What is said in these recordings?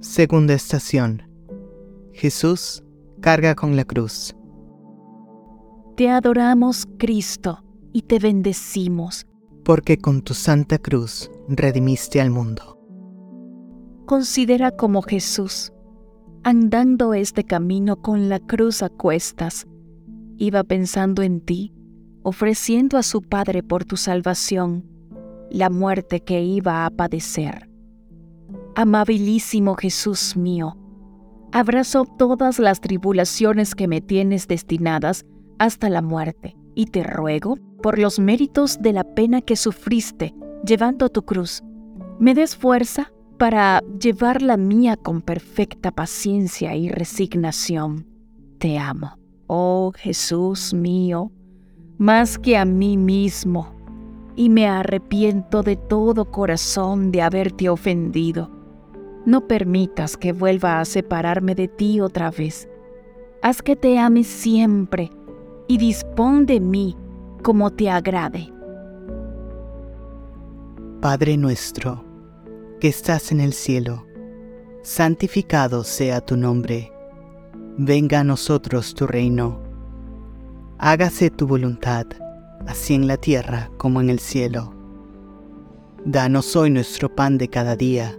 Segunda estación. Jesús carga con la cruz. Te adoramos, Cristo, y te bendecimos. Porque con tu santa cruz redimiste al mundo. Considera como Jesús, andando este camino con la cruz a cuestas, iba pensando en ti, ofreciendo a su Padre por tu salvación la muerte que iba a padecer. Amabilísimo Jesús mío, abrazo todas las tribulaciones que me tienes destinadas hasta la muerte, y te ruego, por los méritos de la pena que sufriste llevando tu cruz, me des fuerza para llevar la mía con perfecta paciencia y resignación. Te amo, oh Jesús mío, más que a mí mismo, y me arrepiento de todo corazón de haberte ofendido. No permitas que vuelva a separarme de ti otra vez. Haz que te ame siempre y dispón de mí como te agrade. Padre nuestro, que estás en el cielo, santificado sea tu nombre. Venga a nosotros tu reino. Hágase tu voluntad, así en la tierra como en el cielo. Danos hoy nuestro pan de cada día.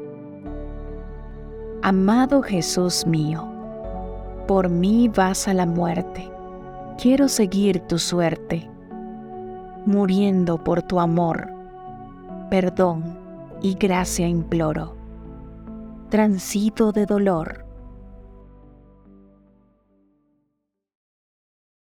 Amado Jesús mío, por mí vas a la muerte. Quiero seguir tu suerte muriendo por tu amor. Perdón y gracia imploro. Transito de dolor,